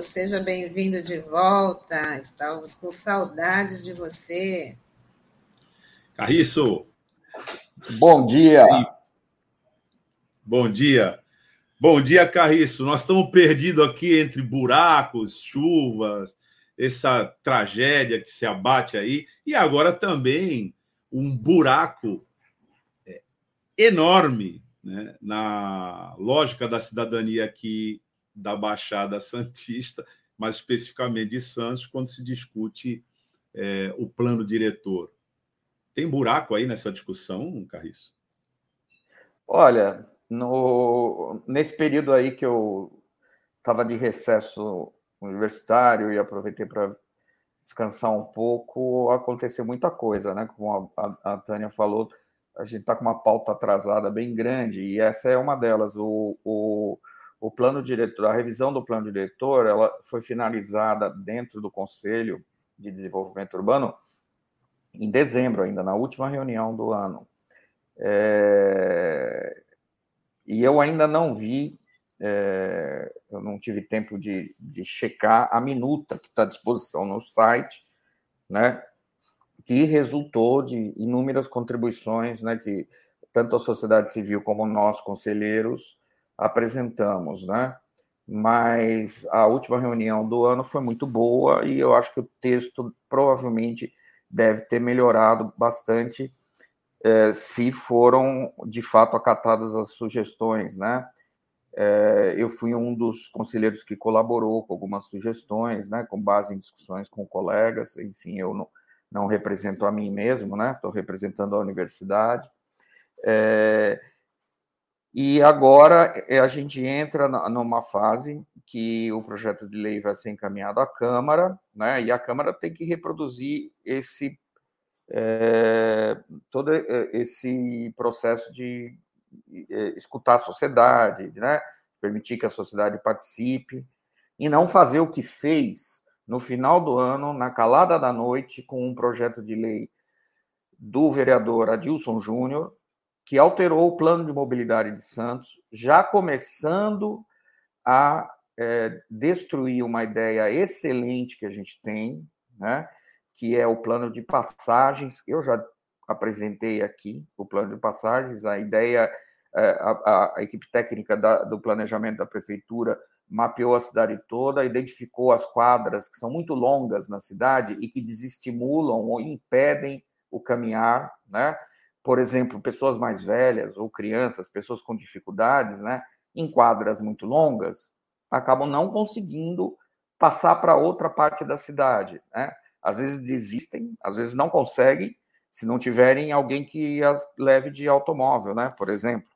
Seja bem-vindo de volta. Estávamos com saudades de você. Carriço. Bom dia. Bom dia. Bom dia, Carriço. Nós estamos perdidos aqui entre buracos, chuvas, essa tragédia que se abate aí, e agora também um buraco é, enorme né, na lógica da cidadania aqui da Baixada Santista, mais especificamente de Santos, quando se discute é, o plano diretor. Tem buraco aí nessa discussão, Carriço? Olha, no, nesse período aí que eu estava de recesso universitário e aproveitei para descansar um pouco, aconteceu muita coisa, né? Como a, a, a Tânia falou, a gente está com uma pauta atrasada bem grande e essa é uma delas. O, o, o plano diretor, a revisão do plano diretor, ela foi finalizada dentro do Conselho de Desenvolvimento Urbano em dezembro ainda, na última reunião do ano. É, e eu ainda não vi, é, eu não tive tempo de, de checar a minuta que está à disposição no site, né, que resultou de inúmeras contribuições, né, que tanto a sociedade civil como nós, conselheiros, apresentamos, né, mas a última reunião do ano foi muito boa e eu acho que o texto provavelmente deve ter melhorado bastante é, se foram de fato acatadas as sugestões, né? É, eu fui um dos conselheiros que colaborou com algumas sugestões, né, com base em discussões com colegas. Enfim, eu não, não represento a mim mesmo, né? Estou representando a universidade. É, e agora a gente entra numa fase que o projeto de lei vai ser encaminhado à Câmara, né? E a Câmara tem que reproduzir esse é, todo é, esse processo de escutar a sociedade, né? permitir que a sociedade participe, e não fazer o que fez no final do ano, na calada da noite, com um projeto de lei do vereador Adilson Júnior, que alterou o plano de mobilidade de Santos, já começando a é, destruir uma ideia excelente que a gente tem, né? que é o plano de passagens. Eu já apresentei aqui o plano de passagens, a ideia, é, a, a, a equipe técnica da, do planejamento da prefeitura mapeou a cidade toda, identificou as quadras que são muito longas na cidade e que desestimulam ou impedem o caminhar, né? Por exemplo, pessoas mais velhas ou crianças, pessoas com dificuldades, né? Em quadras muito longas, acabam não conseguindo passar para outra parte da cidade, né? às vezes desistem, às vezes não conseguem, se não tiverem alguém que as leve de automóvel, né? Por exemplo.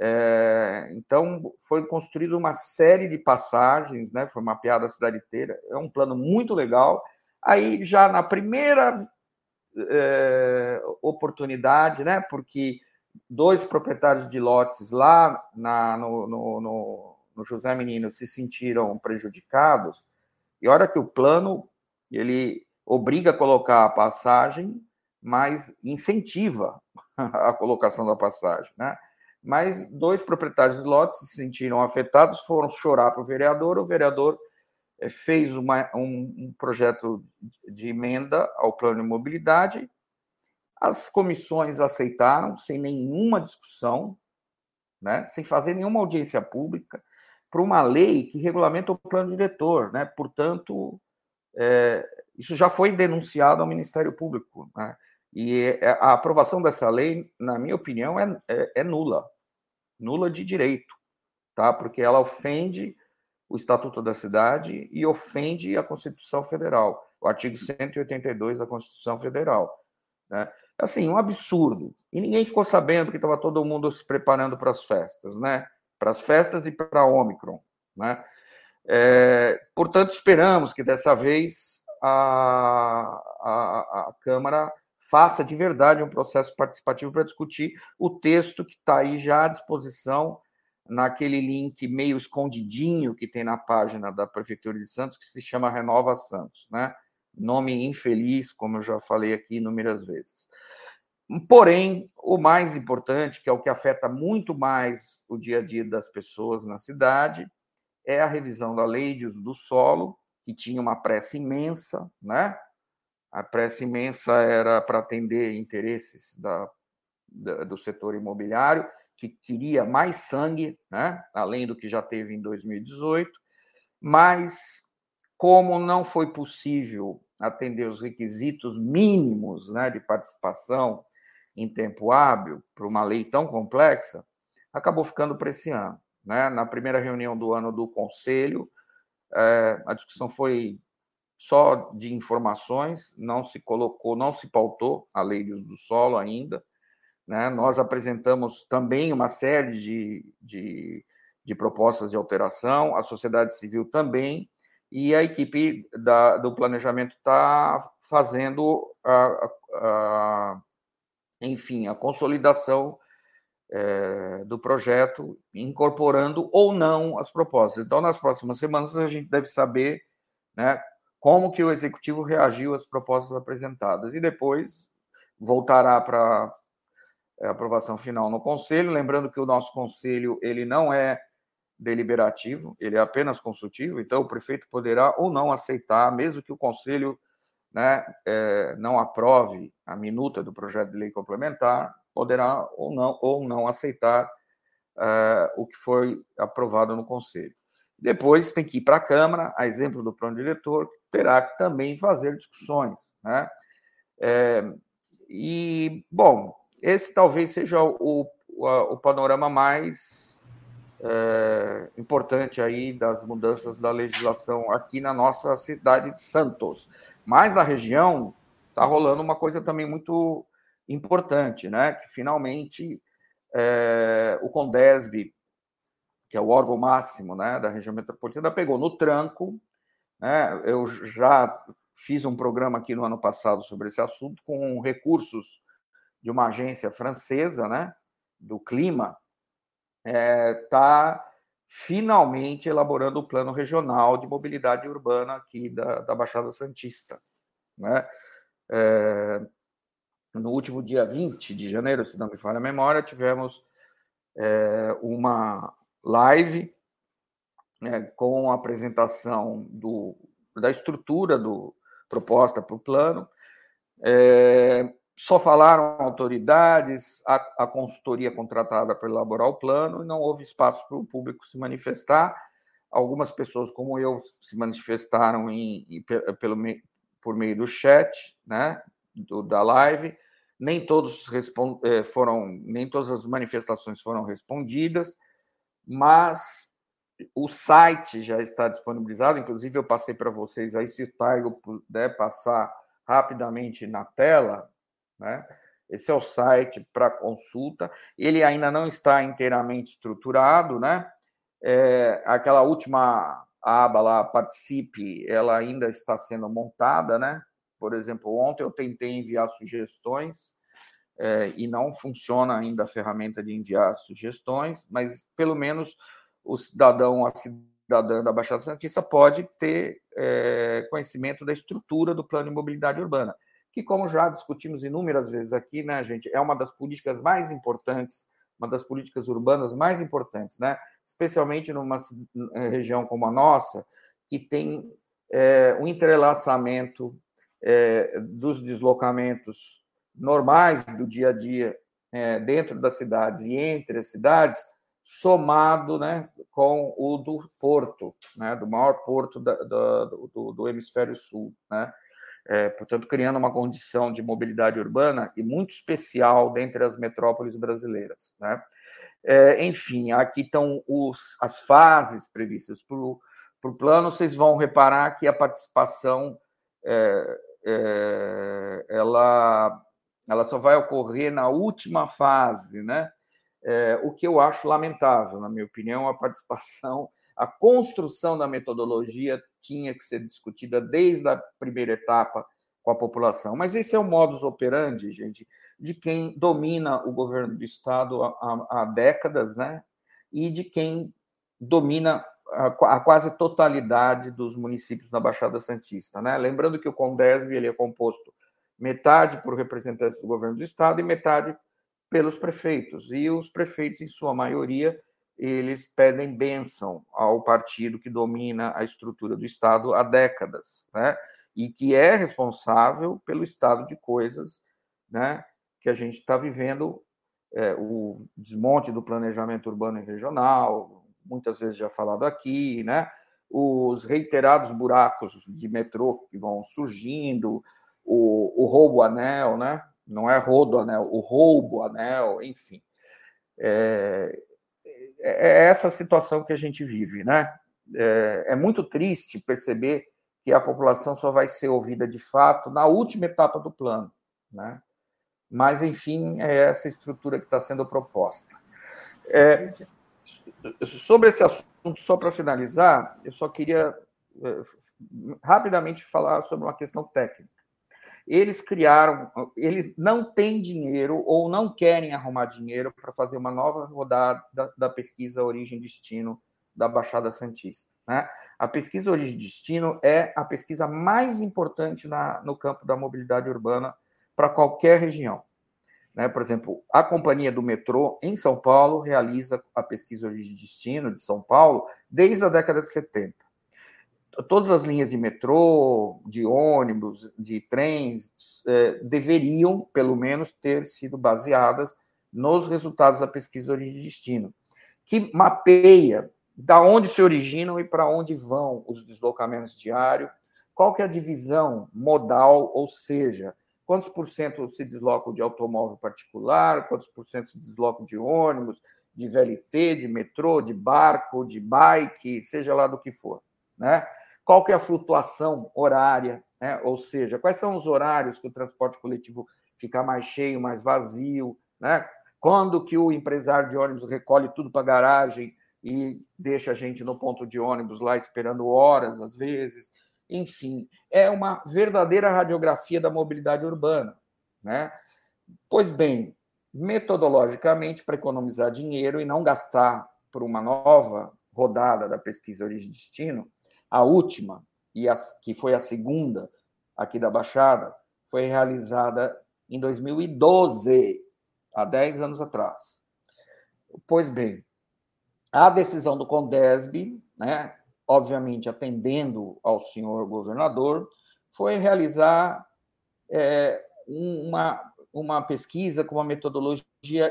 É, então, foi construída uma série de passagens, né? Foi mapeada a cidade inteira. É um plano muito legal. Aí, já na primeira é, oportunidade, né? Porque dois proprietários de lotes lá na, no, no, no, no José Menino se sentiram prejudicados. E olha que o plano ele obriga a colocar a passagem, mas incentiva a colocação da passagem, né? Mas dois proprietários de lotes se sentiram afetados, foram chorar para o vereador, o vereador fez uma, um, um projeto de emenda ao plano de mobilidade, as comissões aceitaram sem nenhuma discussão, né, sem fazer nenhuma audiência pública, para uma lei que regulamenta o plano diretor, né? Portanto, é, isso já foi denunciado ao Ministério Público. Né? E é, a aprovação dessa lei, na minha opinião, é, é, é nula nula de direito, tá? porque ela ofende o Estatuto da Cidade e ofende a Constituição Federal, o artigo 182 da Constituição Federal. Né? Assim, um absurdo. E ninguém ficou sabendo que estava todo mundo se preparando para as festas, né? Para as festas e para a Omicron, né? É, portanto, esperamos que dessa vez a, a, a Câmara faça de verdade um processo participativo para discutir o texto que está aí já à disposição naquele link meio escondidinho que tem na página da Prefeitura de Santos, que se chama Renova Santos, né? Nome infeliz, como eu já falei aqui inúmeras vezes. Porém, o mais importante, que é o que afeta muito mais o dia a dia das pessoas na cidade, é a revisão da lei de uso do solo, que tinha uma pressa imensa, né? A pressa imensa era para atender interesses da, da, do setor imobiliário, que queria mais sangue, né? além do que já teve em 2018, mas como não foi possível atender os requisitos mínimos né, de participação em tempo hábil para uma lei tão complexa, acabou ficando para esse ano. Né? Na primeira reunião do ano do Conselho, é, a discussão foi só de informações, não se colocou, não se pautou a lei do solo ainda. Né? Nós apresentamos também uma série de, de, de, propostas de alteração, a sociedade civil também, e a equipe da, do planejamento está fazendo, a, a, enfim, a consolidação é, do projeto, incorporando ou não as propostas. Então, nas próximas semanas, a gente deve saber né, como que o executivo reagiu às propostas apresentadas e depois voltará para aprovação final no conselho. Lembrando que o nosso conselho ele não é deliberativo, ele é apenas consultivo, então o prefeito poderá ou não aceitar, mesmo que o conselho né, é, não aprove a minuta do projeto de lei complementar, poderá ou não, ou não aceitar uh, o que foi aprovado no Conselho. Depois tem que ir para a Câmara, a exemplo do plano diretor, terá que também fazer discussões. Né? É, e, bom, esse talvez seja o, o, o panorama mais é, importante aí das mudanças da legislação aqui na nossa cidade de Santos. Mas na região está rolando uma coisa também muito importante, né? Que finalmente é, o Condesb, que é o órgão máximo né, da região metropolitana, pegou no tranco. Né? Eu já fiz um programa aqui no ano passado sobre esse assunto com recursos de uma agência francesa, né, do clima, está é, tá finalmente elaborando o plano regional de mobilidade urbana aqui da, da Baixada Santista. Né? É, no último dia 20 de janeiro, se não me falha a memória, tivemos é, uma live né, com a apresentação do, da estrutura do proposta para o plano. É, só falaram autoridades, a, a, consultoria contratada para elaborar o plano, e não houve espaço para o público se manifestar. Algumas pessoas, como eu, se manifestaram em, em, pelo, por meio do chat, né, do, da live, nem todos eh, foram, nem todas as manifestações foram respondidas, mas o site já está disponibilizado, inclusive eu passei para vocês aí, se o Taigo puder passar rapidamente na tela, né? Esse é o site para consulta. Ele ainda não está inteiramente estruturado, né? É, aquela última aba lá, participe, ela ainda está sendo montada, né? Por exemplo, ontem eu tentei enviar sugestões é, e não funciona ainda a ferramenta de enviar sugestões, mas pelo menos o cidadão, a cidadã da Baixada Santista pode ter é, conhecimento da estrutura do plano de mobilidade urbana, que, como já discutimos inúmeras vezes aqui, né, gente, é uma das políticas mais importantes, uma das políticas urbanas mais importantes, né? especialmente numa região como a nossa, que tem é, um entrelaçamento é, dos deslocamentos normais do dia a dia é, dentro das cidades e entre as cidades, somado né, com o do porto, né, do maior porto da, da, do, do, hemisfério sul. Né? É, portanto, criando uma condição de mobilidade urbana e muito especial dentre as metrópoles brasileiras. Né? É, enfim, aqui estão os, as fases previstas para o plano. Vocês vão reparar que a participação é, é, ela, ela só vai ocorrer na última fase, né? É, o que eu acho lamentável, na minha opinião, a participação, a construção da metodologia tinha que ser discutida desde a primeira etapa com a população. Mas esse é o modus operandi, gente, de quem domina o governo do Estado há, há décadas, né? E de quem domina a, quase totalidade dos municípios na Baixada Santista. Né? Lembrando que o Condesb ele é composto metade por representantes do governo do Estado e metade pelos prefeitos. E os prefeitos, em sua maioria, eles pedem bênção ao partido que domina a estrutura do Estado há décadas, né? e que é responsável pelo estado de coisas né, que a gente está vivendo, é, o desmonte do planejamento urbano e regional, muitas vezes já falado aqui, né, os reiterados buracos de metrô que vão surgindo, o, o roubo anel, né, não é rodo anel, o roubo anel, enfim. É, é essa situação que a gente vive, né? É, é muito triste perceber que a população só vai ser ouvida de fato na última etapa do plano, né? Mas, enfim, é essa estrutura que está sendo proposta. É, sobre esse assunto, só para finalizar, eu só queria é, rapidamente falar sobre uma questão técnica. Eles criaram, eles não têm dinheiro ou não querem arrumar dinheiro para fazer uma nova rodada da, da pesquisa Origem e Destino da Baixada Santista. Né? A pesquisa Origem e Destino é a pesquisa mais importante na, no campo da mobilidade urbana para qualquer região. Né? Por exemplo, a Companhia do Metrô, em São Paulo, realiza a pesquisa Origem e Destino de São Paulo desde a década de 70. Todas as linhas de metrô, de ônibus, de trens, eh, deveriam, pelo menos, ter sido baseadas nos resultados da pesquisa Origem e Destino, que mapeia da onde se originam e para onde vão os deslocamentos diários, qual que é a divisão modal, ou seja, quantos por cento se deslocam de automóvel particular, quantos por cento se deslocam de ônibus, de VLT, de metrô, de barco, de bike, seja lá do que for, né? Qual que é a flutuação horária, né? Ou seja, quais são os horários que o transporte coletivo fica mais cheio, mais vazio, né? Quando que o empresário de ônibus recolhe tudo para a garagem e deixa a gente no ponto de ônibus lá esperando horas, às vezes. Enfim, é uma verdadeira radiografia da mobilidade urbana. Né? Pois bem, metodologicamente, para economizar dinheiro e não gastar por uma nova rodada da pesquisa Origem e Destino, a última, e a, que foi a segunda aqui da Baixada, foi realizada em 2012, há 10 anos atrás. Pois bem, a decisão do Condesb, né, obviamente atendendo ao senhor governador, foi realizar é, uma, uma pesquisa com uma metodologia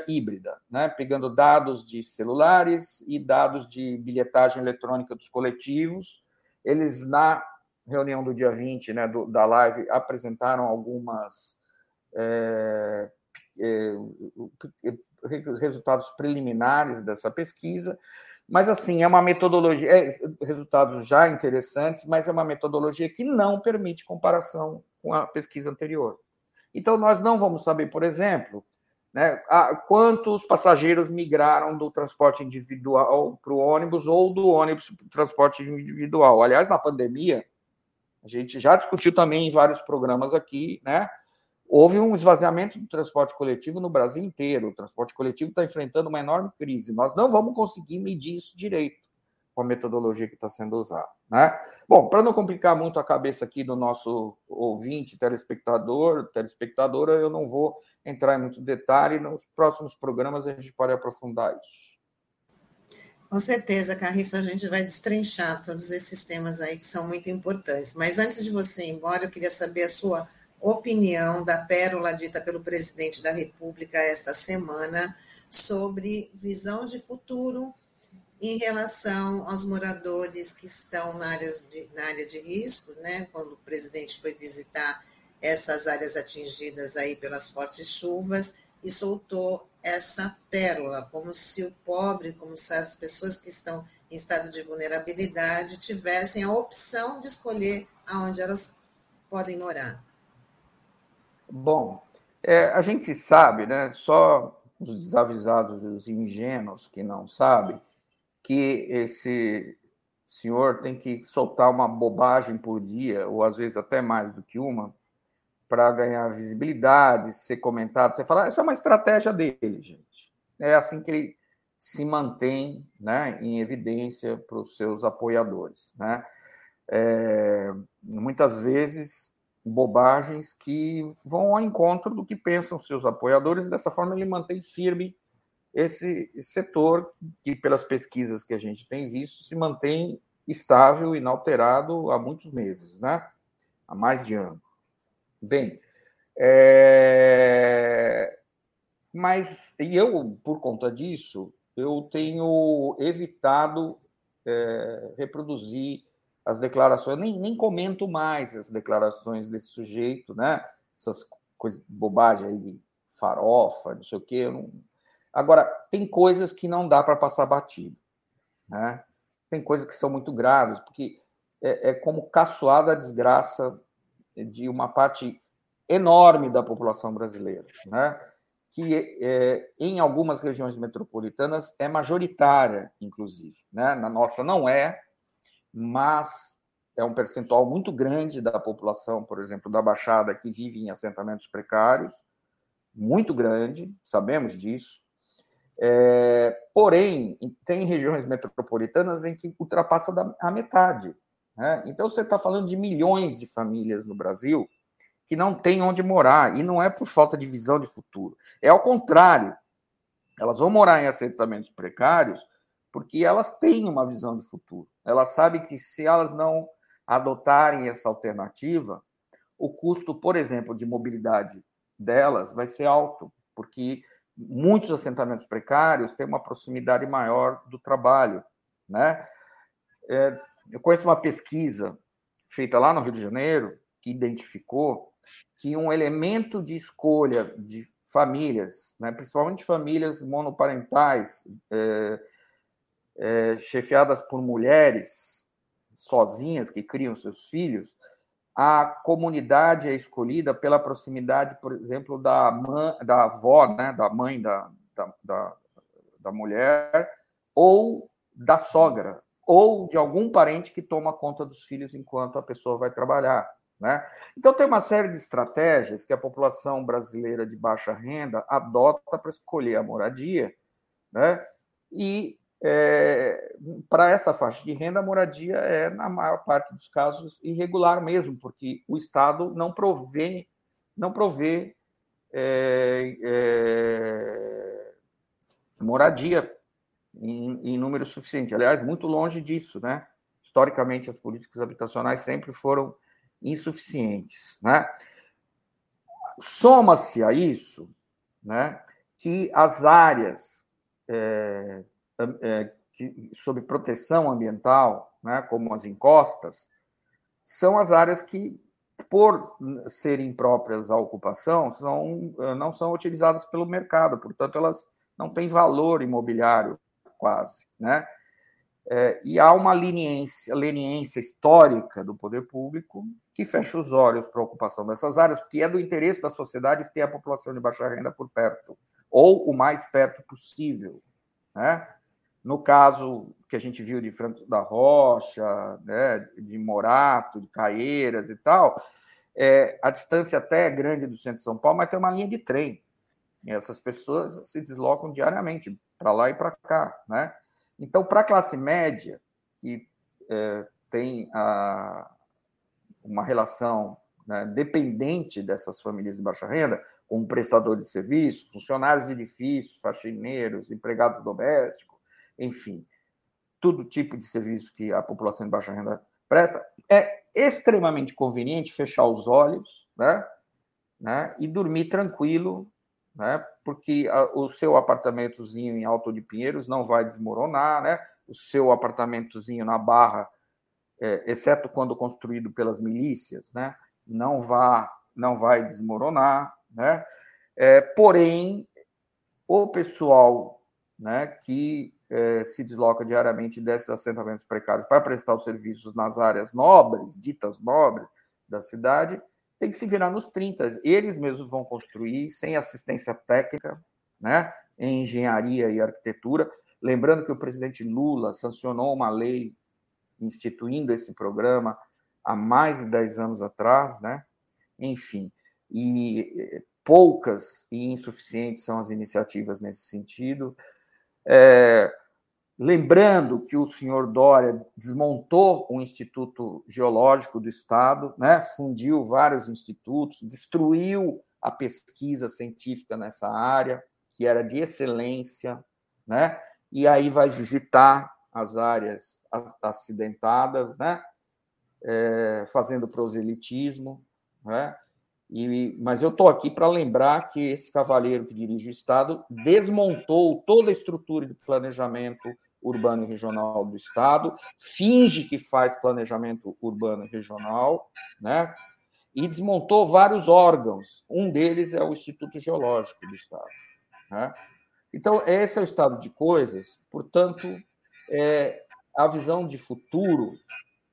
híbrida, né, pegando dados de celulares e dados de bilhetagem eletrônica dos coletivos. Eles, na reunião do dia 20 né, do, da live, apresentaram algumas. É, é, resultados preliminares dessa pesquisa, mas assim, é uma metodologia, é, resultados já interessantes, mas é uma metodologia que não permite comparação com a pesquisa anterior. Então, nós não vamos saber, por exemplo, né, a, quantos passageiros migraram do transporte individual para o ônibus ou do ônibus para o transporte individual. Aliás, na pandemia, a gente já discutiu também em vários programas aqui, né? houve um esvaziamento do transporte coletivo no Brasil inteiro. O transporte coletivo está enfrentando uma enorme crise. Nós não vamos conseguir medir isso direito com a metodologia que está sendo usada. Né? Bom, para não complicar muito a cabeça aqui do nosso ouvinte, telespectador, telespectadora, eu não vou entrar em muito detalhe. Nos próximos programas a gente pode aprofundar isso. Com certeza, Carriço, a gente vai destrinchar todos esses temas aí que são muito importantes. Mas antes de você ir embora, eu queria saber a sua opinião da pérola dita pelo presidente da República esta semana sobre visão de futuro em relação aos moradores que estão na área de, na área de risco, né? Quando o presidente foi visitar essas áreas atingidas aí pelas fortes chuvas e soltou essa pérola, como se o pobre, como se as pessoas que estão em estado de vulnerabilidade tivessem a opção de escolher aonde elas podem morar. Bom, é, a gente sabe, né, só os desavisados, os ingênuos que não sabem, que esse senhor tem que soltar uma bobagem por dia, ou às vezes até mais do que uma, para ganhar visibilidade, ser comentado. Você fala, essa é uma estratégia dele, gente. É assim que ele se mantém né, em evidência para os seus apoiadores. Né? É, muitas vezes bobagens que vão ao encontro do que pensam seus apoiadores, e dessa forma ele mantém firme esse setor que, pelas pesquisas que a gente tem visto, se mantém estável, inalterado há muitos meses, né? há mais de ano. Bem, é... mas e eu, por conta disso, eu tenho evitado é, reproduzir as declarações, nem, nem comento mais as declarações desse sujeito, né? Essas coisas, bobagem aí de farofa, não sei o quê. Não... Agora, tem coisas que não dá para passar batido, né? Tem coisas que são muito graves, porque é, é como caçoada a desgraça de uma parte enorme da população brasileira, né? que é, em algumas regiões metropolitanas é majoritária, inclusive. Né? Na nossa não é, mas é um percentual muito grande da população, por exemplo, da Baixada, que vive em assentamentos precários, muito grande, sabemos disso. É, porém, tem regiões metropolitanas em que ultrapassa a metade. Né? Então, você está falando de milhões de famílias no Brasil que não têm onde morar, e não é por falta de visão de futuro. É ao contrário. Elas vão morar em assentamentos precários porque elas têm uma visão de futuro. Elas sabem que se elas não adotarem essa alternativa, o custo, por exemplo, de mobilidade delas vai ser alto, porque muitos assentamentos precários têm uma proximidade maior do trabalho, né? É, eu conheço uma pesquisa feita lá no Rio de Janeiro que identificou que um elemento de escolha de famílias, né, principalmente famílias monoparentais, é, é, chefiadas por mulheres sozinhas que criam seus filhos, a comunidade é escolhida pela proximidade, por exemplo, da, mãe, da avó, né, da mãe da, da, da, da mulher, ou da sogra, ou de algum parente que toma conta dos filhos enquanto a pessoa vai trabalhar. Né? Então, tem uma série de estratégias que a população brasileira de baixa renda adota para escolher a moradia, né? e é, para essa faixa de renda, a moradia é, na maior parte dos casos, irregular mesmo, porque o Estado não provê, não provê é, é, moradia em, em número suficiente. Aliás, muito longe disso, né? Historicamente, as políticas habitacionais sempre foram insuficientes, né? Soma-se a isso, né, que as áreas é, é, que, sob proteção ambiental, né, como as encostas, são as áreas que, por serem próprias à ocupação, são, não são utilizadas pelo mercado, portanto, elas não têm valor imobiliário quase, né? É, e há uma leniência, leniência histórica do poder público que fecha os olhos para a ocupação dessas áreas, porque é do interesse da sociedade ter a população de baixa renda por perto, ou o mais perto possível. Né? No caso que a gente viu de Franco da Rocha, né, de Morato, de Caieiras e tal, é, a distância até é grande do centro de São Paulo, mas tem uma linha de trem. E essas pessoas se deslocam diariamente para lá e para cá. Né? Então, para a classe média, que é, tem a, uma relação né, dependente dessas famílias de baixa renda, como prestador de serviço, funcionários de edifícios, faxineiros, empregados domésticos, enfim, todo tipo de serviço que a população de baixa renda presta, é extremamente conveniente fechar os olhos né, né, e dormir tranquilo, né, porque a, o seu apartamentozinho em Alto de Pinheiros não vai desmoronar, né, o seu apartamentozinho na Barra, é, exceto quando construído pelas milícias, né, não, vá, não vai desmoronar. Né, é, porém, o pessoal né, que é, se desloca diariamente desses assentamentos precários para prestar os serviços nas áreas nobres, ditas nobres da cidade, tem que se virar nos 30. Eles mesmos vão construir sem assistência técnica, né, em engenharia e arquitetura. Lembrando que o presidente Lula sancionou uma lei instituindo esse programa há mais de 10 anos atrás, né? Enfim, e eh, poucas e insuficientes são as iniciativas nesse sentido. É, Lembrando que o senhor Dória desmontou o Instituto Geológico do Estado, né? fundiu vários institutos, destruiu a pesquisa científica nessa área, que era de excelência, né? E aí vai visitar as áreas acidentadas, né? É, fazendo proselitismo, né? E, mas eu estou aqui para lembrar que esse cavaleiro que dirige o Estado desmontou toda a estrutura de planejamento urbano e regional do Estado, finge que faz planejamento urbano e regional, né? e desmontou vários órgãos. Um deles é o Instituto Geológico do Estado. Né? Então, esse é o estado de coisas, portanto, é, a visão de futuro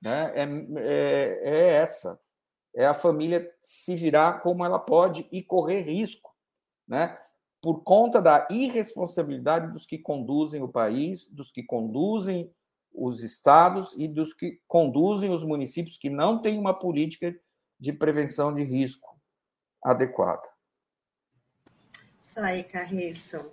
né, é, é, é essa: é a família se virar como ela pode e correr risco, né? por conta da irresponsabilidade dos que conduzem o país, dos que conduzem os estados e dos que conduzem os municípios que não têm uma política de prevenção de risco adequada. Isso aí, Carriço.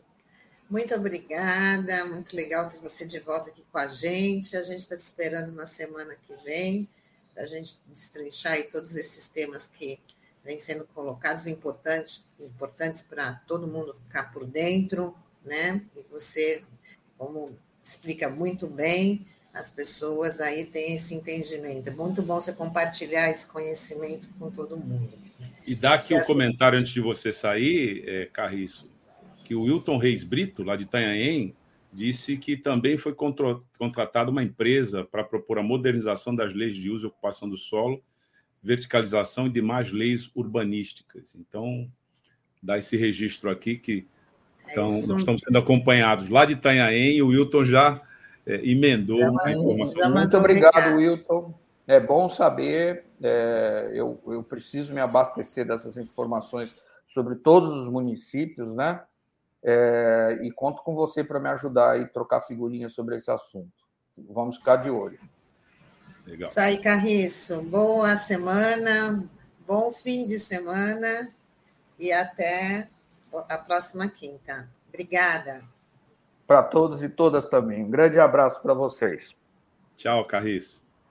Muito obrigada, muito legal ter você de volta aqui com a gente. A gente está te esperando na semana que vem, para a gente destrinchar aí todos esses temas que vêm sendo colocados, importantes, importantes para todo mundo ficar por dentro, né? E você, como explica muito bem, as pessoas aí têm esse entendimento. É muito bom você compartilhar esse conhecimento com todo mundo. E dá aqui um assim, comentário antes de você sair, é, Carriço, que o Wilton Reis Brito, lá de Itanhaém, disse que também foi contratada uma empresa para propor a modernização das leis de uso e ocupação do solo, verticalização e demais leis urbanísticas. Então, dá esse registro aqui que então, é estamos sendo acompanhados lá de Itanhaém e o Wilton já é, emendou já a informação. Muito obrigado, Wilton. É bom saber. É, eu, eu preciso me abastecer dessas informações sobre todos os municípios, né? É, e conto com você para me ajudar e trocar figurinhas sobre esse assunto. Vamos ficar de olho. Legal. Isso aí, Carriço. Boa semana, bom fim de semana e até a próxima quinta. Obrigada para todos e todas também. Um grande abraço para vocês. Tchau, Carris.